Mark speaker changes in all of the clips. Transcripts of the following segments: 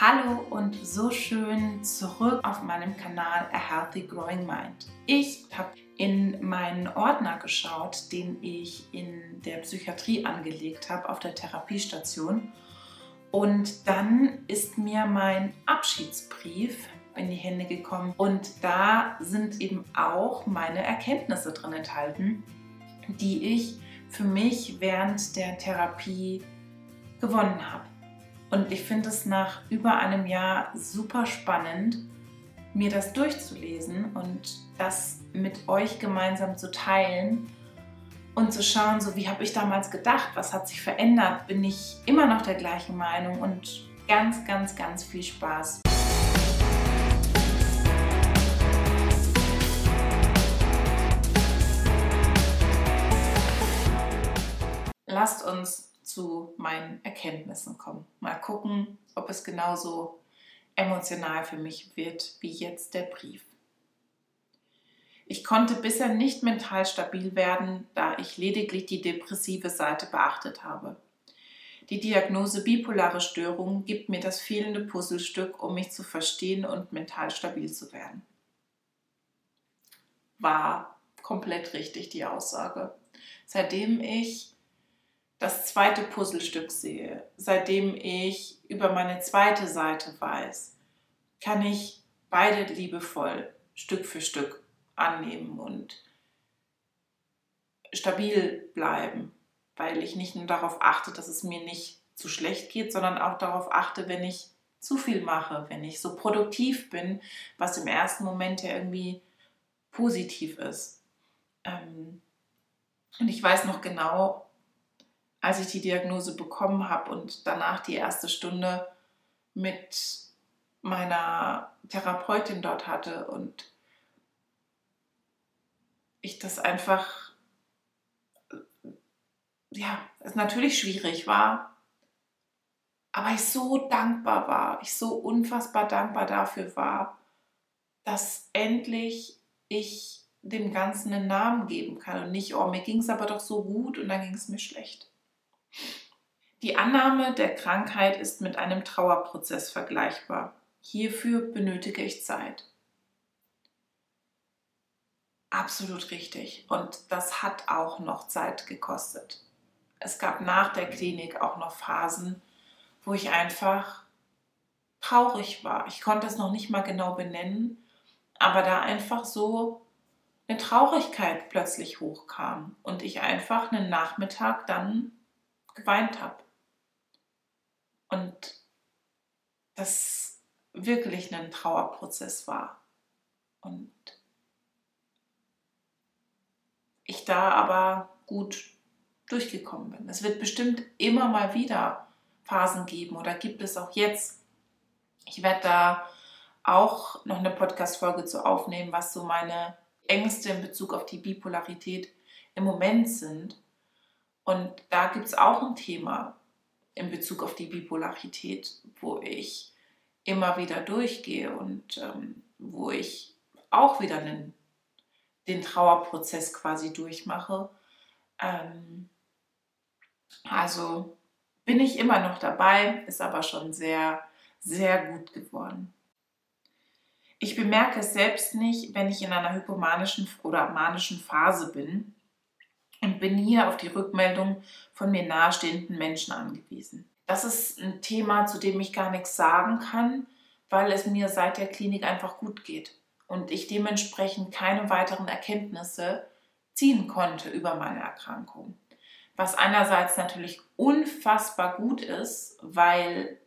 Speaker 1: Hallo und so schön zurück auf meinem Kanal A Healthy Growing Mind. Ich habe in meinen Ordner geschaut, den ich in der Psychiatrie angelegt habe, auf der Therapiestation. Und dann ist mir mein Abschiedsbrief in die Hände gekommen. Und da sind eben auch meine Erkenntnisse drin enthalten, die ich für mich während der Therapie gewonnen habe. Und ich finde es nach über einem Jahr super spannend, mir das durchzulesen und das mit euch gemeinsam zu teilen und zu schauen, so wie habe ich damals gedacht, was hat sich verändert, bin ich immer noch der gleichen Meinung und ganz, ganz, ganz viel Spaß. Lasst uns zu meinen Erkenntnissen kommen. Mal gucken, ob es genauso emotional für mich wird wie jetzt der Brief. Ich konnte bisher nicht mental stabil werden, da ich lediglich die depressive Seite beachtet habe. Die Diagnose bipolare Störung gibt mir das fehlende Puzzlestück, um mich zu verstehen und mental stabil zu werden. War komplett richtig die Aussage. Seitdem ich das zweite Puzzlestück sehe, seitdem ich über meine zweite Seite weiß, kann ich beide liebevoll Stück für Stück annehmen und stabil bleiben, weil ich nicht nur darauf achte, dass es mir nicht zu schlecht geht, sondern auch darauf achte, wenn ich zu viel mache, wenn ich so produktiv bin, was im ersten Moment ja irgendwie positiv ist. Ähm, und ich weiß noch genau, als ich die Diagnose bekommen habe und danach die erste Stunde mit meiner Therapeutin dort hatte und ich das einfach, ja, es natürlich schwierig war, aber ich so dankbar war, ich so unfassbar dankbar dafür war, dass endlich ich dem Ganzen einen Namen geben kann und nicht, oh, mir ging es aber doch so gut und dann ging es mir schlecht. Die Annahme der Krankheit ist mit einem Trauerprozess vergleichbar. Hierfür benötige ich Zeit. Absolut richtig. Und das hat auch noch Zeit gekostet. Es gab nach der Klinik auch noch Phasen, wo ich einfach traurig war. Ich konnte es noch nicht mal genau benennen, aber da einfach so eine Traurigkeit plötzlich hochkam und ich einfach einen Nachmittag dann geweint habe und das wirklich ein Trauerprozess war. Und ich da aber gut durchgekommen bin. Es wird bestimmt immer mal wieder Phasen geben oder gibt es auch jetzt. Ich werde da auch noch eine Podcast-Folge zu aufnehmen, was so meine Ängste in Bezug auf die Bipolarität im Moment sind. Und da gibt es auch ein Thema, in Bezug auf die Bipolarität, wo ich immer wieder durchgehe und ähm, wo ich auch wieder einen, den Trauerprozess quasi durchmache. Ähm, also bin ich immer noch dabei, ist aber schon sehr, sehr gut geworden. Ich bemerke es selbst nicht, wenn ich in einer hypomanischen oder manischen Phase bin, bin hier auf die Rückmeldung von mir nahestehenden Menschen angewiesen. Das ist ein Thema, zu dem ich gar nichts sagen kann, weil es mir seit der Klinik einfach gut geht und ich dementsprechend keine weiteren Erkenntnisse ziehen konnte über meine Erkrankung. Was einerseits natürlich unfassbar gut ist, weil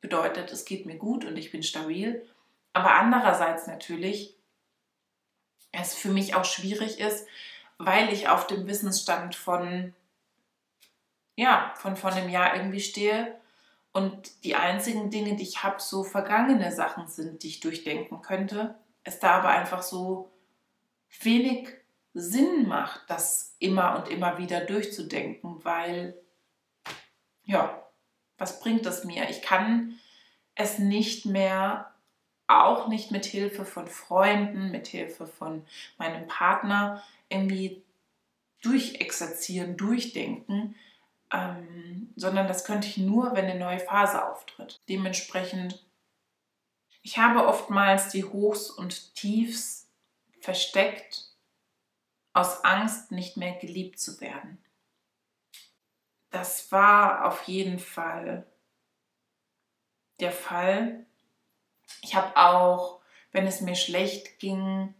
Speaker 1: bedeutet, es geht mir gut und ich bin stabil, aber andererseits natürlich es für mich auch schwierig ist, weil ich auf dem Wissensstand von, ja, von vor einem Jahr irgendwie stehe und die einzigen Dinge, die ich habe, so vergangene Sachen sind, die ich durchdenken könnte. Es da aber einfach so wenig Sinn macht, das immer und immer wieder durchzudenken, weil, ja, was bringt das mir? Ich kann es nicht mehr, auch nicht mit Hilfe von Freunden, mit Hilfe von meinem Partner, irgendwie durchexerzieren, durchdenken, ähm, sondern das könnte ich nur, wenn eine neue Phase auftritt. Dementsprechend, ich habe oftmals die Hochs und Tiefs versteckt aus Angst, nicht mehr geliebt zu werden. Das war auf jeden Fall der Fall. Ich habe auch, wenn es mir schlecht ging,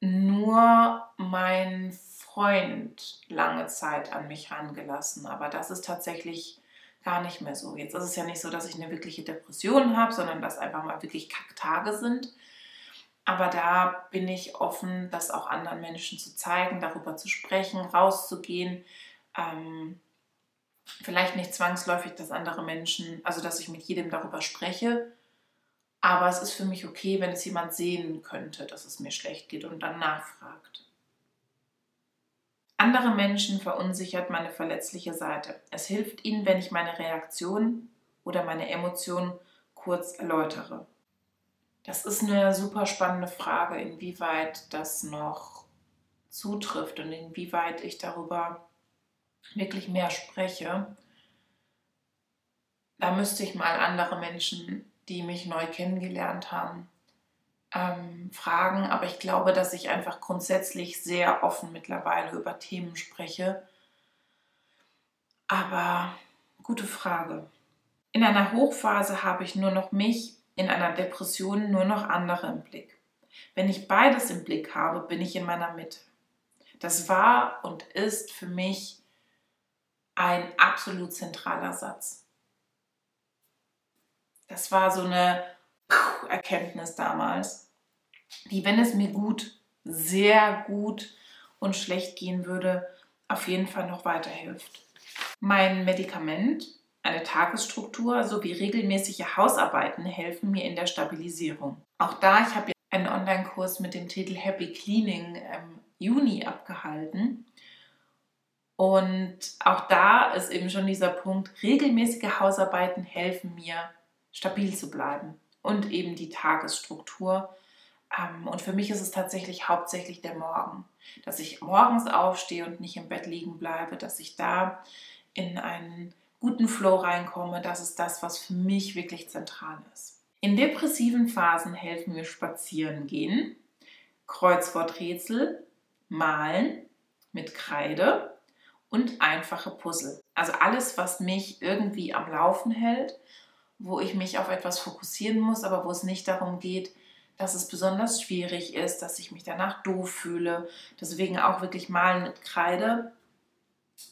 Speaker 1: nur meinen Freund lange Zeit an mich rangelassen. Aber das ist tatsächlich gar nicht mehr so. Jetzt ist es ja nicht so, dass ich eine wirkliche Depression habe, sondern dass einfach mal wirklich Kacktage sind. Aber da bin ich offen, das auch anderen Menschen zu zeigen, darüber zu sprechen, rauszugehen. Ähm, vielleicht nicht zwangsläufig, dass andere Menschen, also dass ich mit jedem darüber spreche, aber es ist für mich okay, wenn es jemand sehen könnte, dass es mir schlecht geht und dann nachfragt. Andere Menschen verunsichert meine verletzliche Seite. Es hilft ihnen, wenn ich meine Reaktion oder meine Emotionen kurz erläutere. Das ist eine super spannende Frage, inwieweit das noch zutrifft und inwieweit ich darüber wirklich mehr spreche. Da müsste ich mal andere Menschen, die mich neu kennengelernt haben, ähm, fragen. Aber ich glaube, dass ich einfach grundsätzlich sehr offen mittlerweile über Themen spreche. Aber gute Frage. In einer Hochphase habe ich nur noch mich in einer Depression nur noch andere im Blick. Wenn ich beides im Blick habe, bin ich in meiner Mitte. Das war und ist für mich ein absolut zentraler Satz. Das war so eine Erkenntnis damals, die, wenn es mir gut, sehr gut und schlecht gehen würde, auf jeden Fall noch weiterhilft. Mein Medikament eine Tagesstruktur sowie regelmäßige Hausarbeiten helfen mir in der Stabilisierung. Auch da, ich habe einen Online-Kurs mit dem Titel Happy Cleaning im Juni abgehalten. Und auch da ist eben schon dieser Punkt, regelmäßige Hausarbeiten helfen mir, stabil zu bleiben und eben die Tagesstruktur. Ähm, und für mich ist es tatsächlich hauptsächlich der Morgen, dass ich morgens aufstehe und nicht im Bett liegen bleibe, dass ich da in einen guten Flow reinkomme, das ist das, was für mich wirklich zentral ist. In depressiven Phasen helfen mir Spazieren gehen, Kreuzworträtsel, Malen mit Kreide und einfache Puzzle. Also alles, was mich irgendwie am Laufen hält, wo ich mich auf etwas fokussieren muss, aber wo es nicht darum geht, dass es besonders schwierig ist, dass ich mich danach doof fühle. Deswegen auch wirklich Malen mit Kreide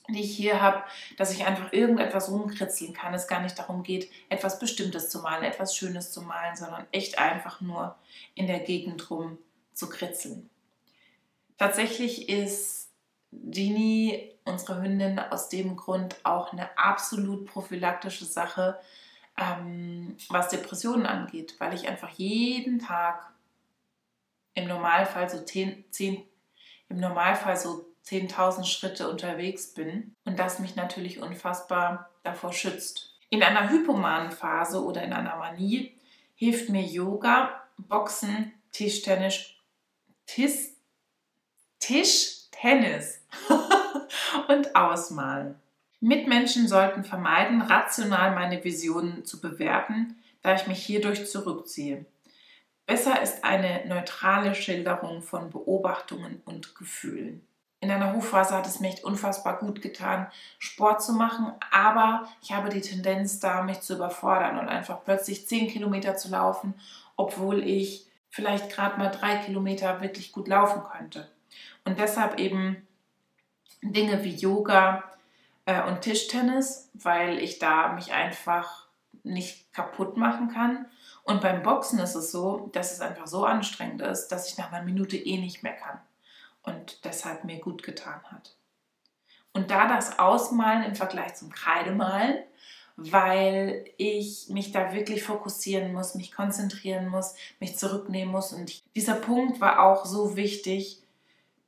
Speaker 1: die ich hier habe, dass ich einfach irgendetwas rumkritzeln kann. Es gar nicht darum geht, etwas Bestimmtes zu malen, etwas Schönes zu malen, sondern echt einfach nur in der Gegend rum zu kritzeln. Tatsächlich ist Genie, unsere Hündin, aus dem Grund auch eine absolut prophylaktische Sache, ähm, was Depressionen angeht, weil ich einfach jeden Tag im Normalfall so zehn, zehn im Normalfall so 10.000 Schritte unterwegs bin und das mich natürlich unfassbar davor schützt. In einer hypomanen Phase oder in einer Manie hilft mir Yoga, Boxen, Tischtennis, Tis, Tischtennis und Ausmalen. Mitmenschen sollten vermeiden, rational meine Visionen zu bewerten, da ich mich hierdurch zurückziehe. Besser ist eine neutrale Schilderung von Beobachtungen und Gefühlen in einer Hochphase hat es mir echt unfassbar gut getan, Sport zu machen, aber ich habe die Tendenz da, mich zu überfordern und einfach plötzlich 10 Kilometer zu laufen, obwohl ich vielleicht gerade mal drei Kilometer wirklich gut laufen könnte. Und deshalb eben Dinge wie Yoga äh, und Tischtennis, weil ich da mich einfach nicht kaputt machen kann. Und beim Boxen ist es so, dass es einfach so anstrengend ist, dass ich nach einer Minute eh nicht mehr kann und deshalb mir gut getan hat. Und da das Ausmalen im Vergleich zum Kreidemalen, weil ich mich da wirklich fokussieren muss, mich konzentrieren muss, mich zurücknehmen muss. Und dieser Punkt war auch so wichtig,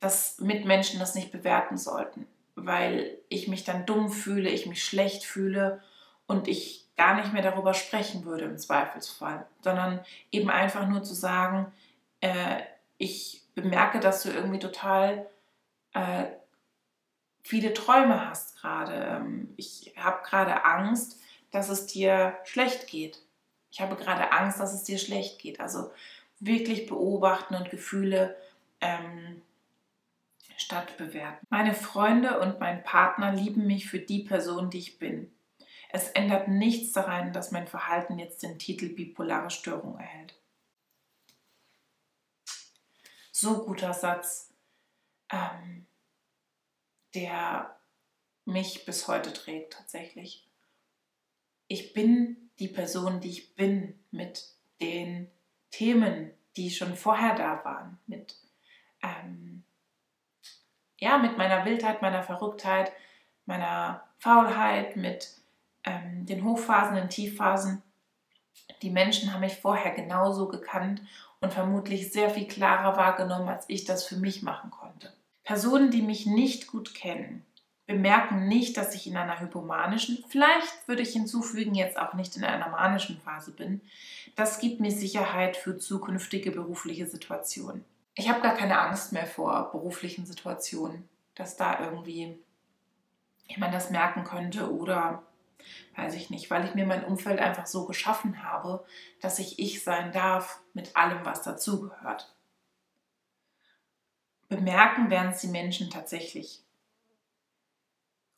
Speaker 1: dass Mitmenschen das nicht bewerten sollten, weil ich mich dann dumm fühle, ich mich schlecht fühle und ich gar nicht mehr darüber sprechen würde im Zweifelsfall, sondern eben einfach nur zu sagen, äh, ich bemerke, dass du irgendwie total äh, viele Träume hast gerade. Ähm, ich habe gerade Angst, dass es dir schlecht geht. Ich habe gerade Angst, dass es dir schlecht geht. Also wirklich beobachten und Gefühle ähm, statt bewerten. Meine Freunde und mein Partner lieben mich für die Person, die ich bin. Es ändert nichts daran, dass mein Verhalten jetzt den Titel bipolare Störung erhält. So guter Satz, ähm, der mich bis heute trägt tatsächlich. Ich bin die Person, die ich bin, mit den Themen, die schon vorher da waren, mit ähm, ja, mit meiner Wildheit, meiner Verrücktheit, meiner Faulheit, mit ähm, den Hochphasen, den Tiefphasen. Die Menschen haben mich vorher genauso gekannt und vermutlich sehr viel klarer wahrgenommen, als ich das für mich machen konnte. Personen, die mich nicht gut kennen, bemerken nicht, dass ich in einer hypomanischen, vielleicht würde ich hinzufügen, jetzt auch nicht in einer manischen Phase bin. Das gibt mir Sicherheit für zukünftige berufliche Situationen ich habe gar keine Angst mehr vor beruflichen Situationen, dass da irgendwie jemand das merken könnte oder weiß ich nicht, weil ich mir mein Umfeld einfach so geschaffen habe, dass ich ich sein darf mit allem, was dazugehört. Bemerken werden es die Menschen tatsächlich.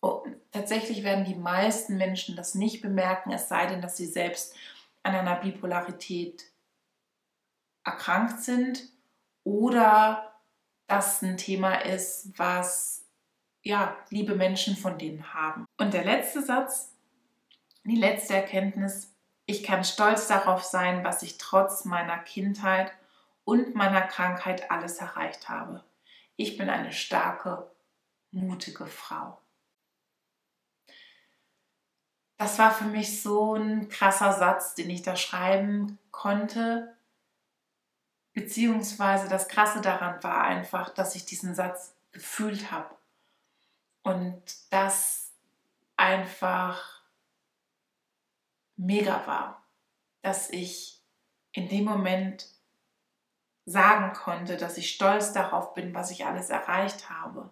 Speaker 1: Oh, tatsächlich werden die meisten Menschen das nicht bemerken, es sei denn, dass sie selbst an einer Bipolarität erkrankt sind oder das ein Thema ist, was ja, liebe Menschen von denen haben. Und der letzte Satz, die letzte Erkenntnis, ich kann stolz darauf sein, was ich trotz meiner Kindheit und meiner Krankheit alles erreicht habe. Ich bin eine starke, mutige Frau. Das war für mich so ein krasser Satz, den ich da schreiben konnte, Beziehungsweise das Krasse daran war einfach, dass ich diesen Satz gefühlt habe. Und das einfach mega war, dass ich in dem Moment sagen konnte, dass ich stolz darauf bin, was ich alles erreicht habe.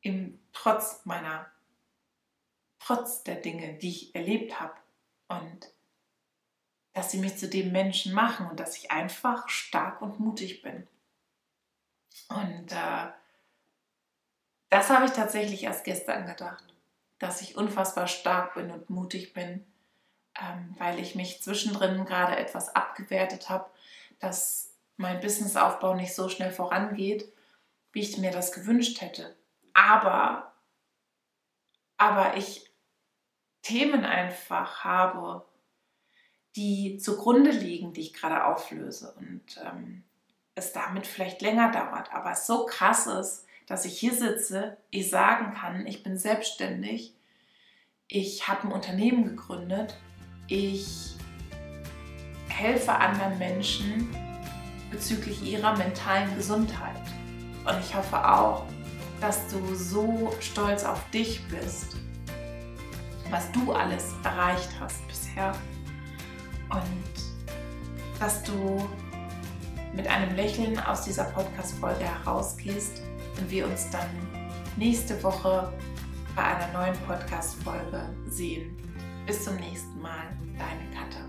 Speaker 1: Im Trotz meiner, trotz der Dinge, die ich erlebt habe. Und dass sie mich zu dem Menschen machen und dass ich einfach stark und mutig bin. Und äh, das habe ich tatsächlich erst gestern gedacht, dass ich unfassbar stark bin und mutig bin, ähm, weil ich mich zwischendrin gerade etwas abgewertet habe, dass mein Businessaufbau nicht so schnell vorangeht, wie ich mir das gewünscht hätte. Aber, aber ich Themen einfach habe, die zugrunde liegen, die ich gerade auflöse und ähm, es damit vielleicht länger dauert, aber so krass ist, dass ich hier sitze, ich sagen kann, ich bin selbstständig, ich habe ein Unternehmen gegründet, ich helfe anderen Menschen bezüglich ihrer mentalen Gesundheit. Und ich hoffe auch, dass du so stolz auf dich bist, was du alles erreicht hast bisher und dass du mit einem Lächeln aus dieser Podcast-Folge herausgehst und wir uns dann nächste Woche bei einer neuen Podcast-Folge sehen. Bis zum nächsten Mal, deine Katja.